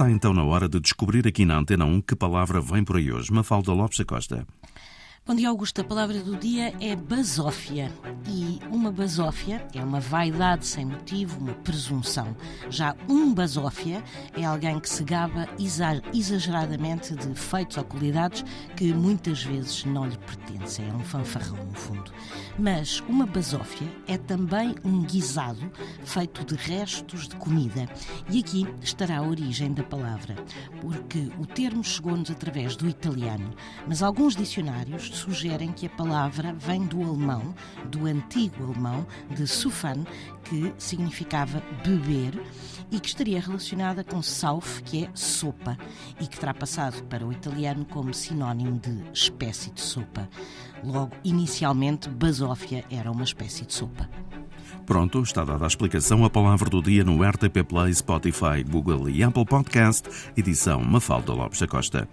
Está então na hora de descobrir aqui na Antena 1 que palavra vem por aí hoje. Mafalda Lopes Acosta. Bom dia, Augusto. A palavra do dia é basófia. E uma basófia é uma vaidade sem motivo, uma presunção. Já um basófia é alguém que se gaba exageradamente de feitos ou qualidades que muitas vezes não lhe pertencem. É um fanfarrão, no fundo. Mas uma basófia é também um guisado feito de restos de comida. E aqui estará a origem da palavra, porque o termo chegou-nos através do italiano, mas alguns dicionários sugerem que a palavra vem do alemão, do antigo alemão, de sufan, que significava beber e que estaria relacionada com sauf, que é sopa, e que terá passado para o italiano como sinónimo de espécie de sopa. Logo, inicialmente, basófia era uma espécie de sopa. Pronto, está dada a explicação. A palavra do dia no RTP Play, Spotify, Google e Apple Podcast, edição Mafalda Lopes da Costa.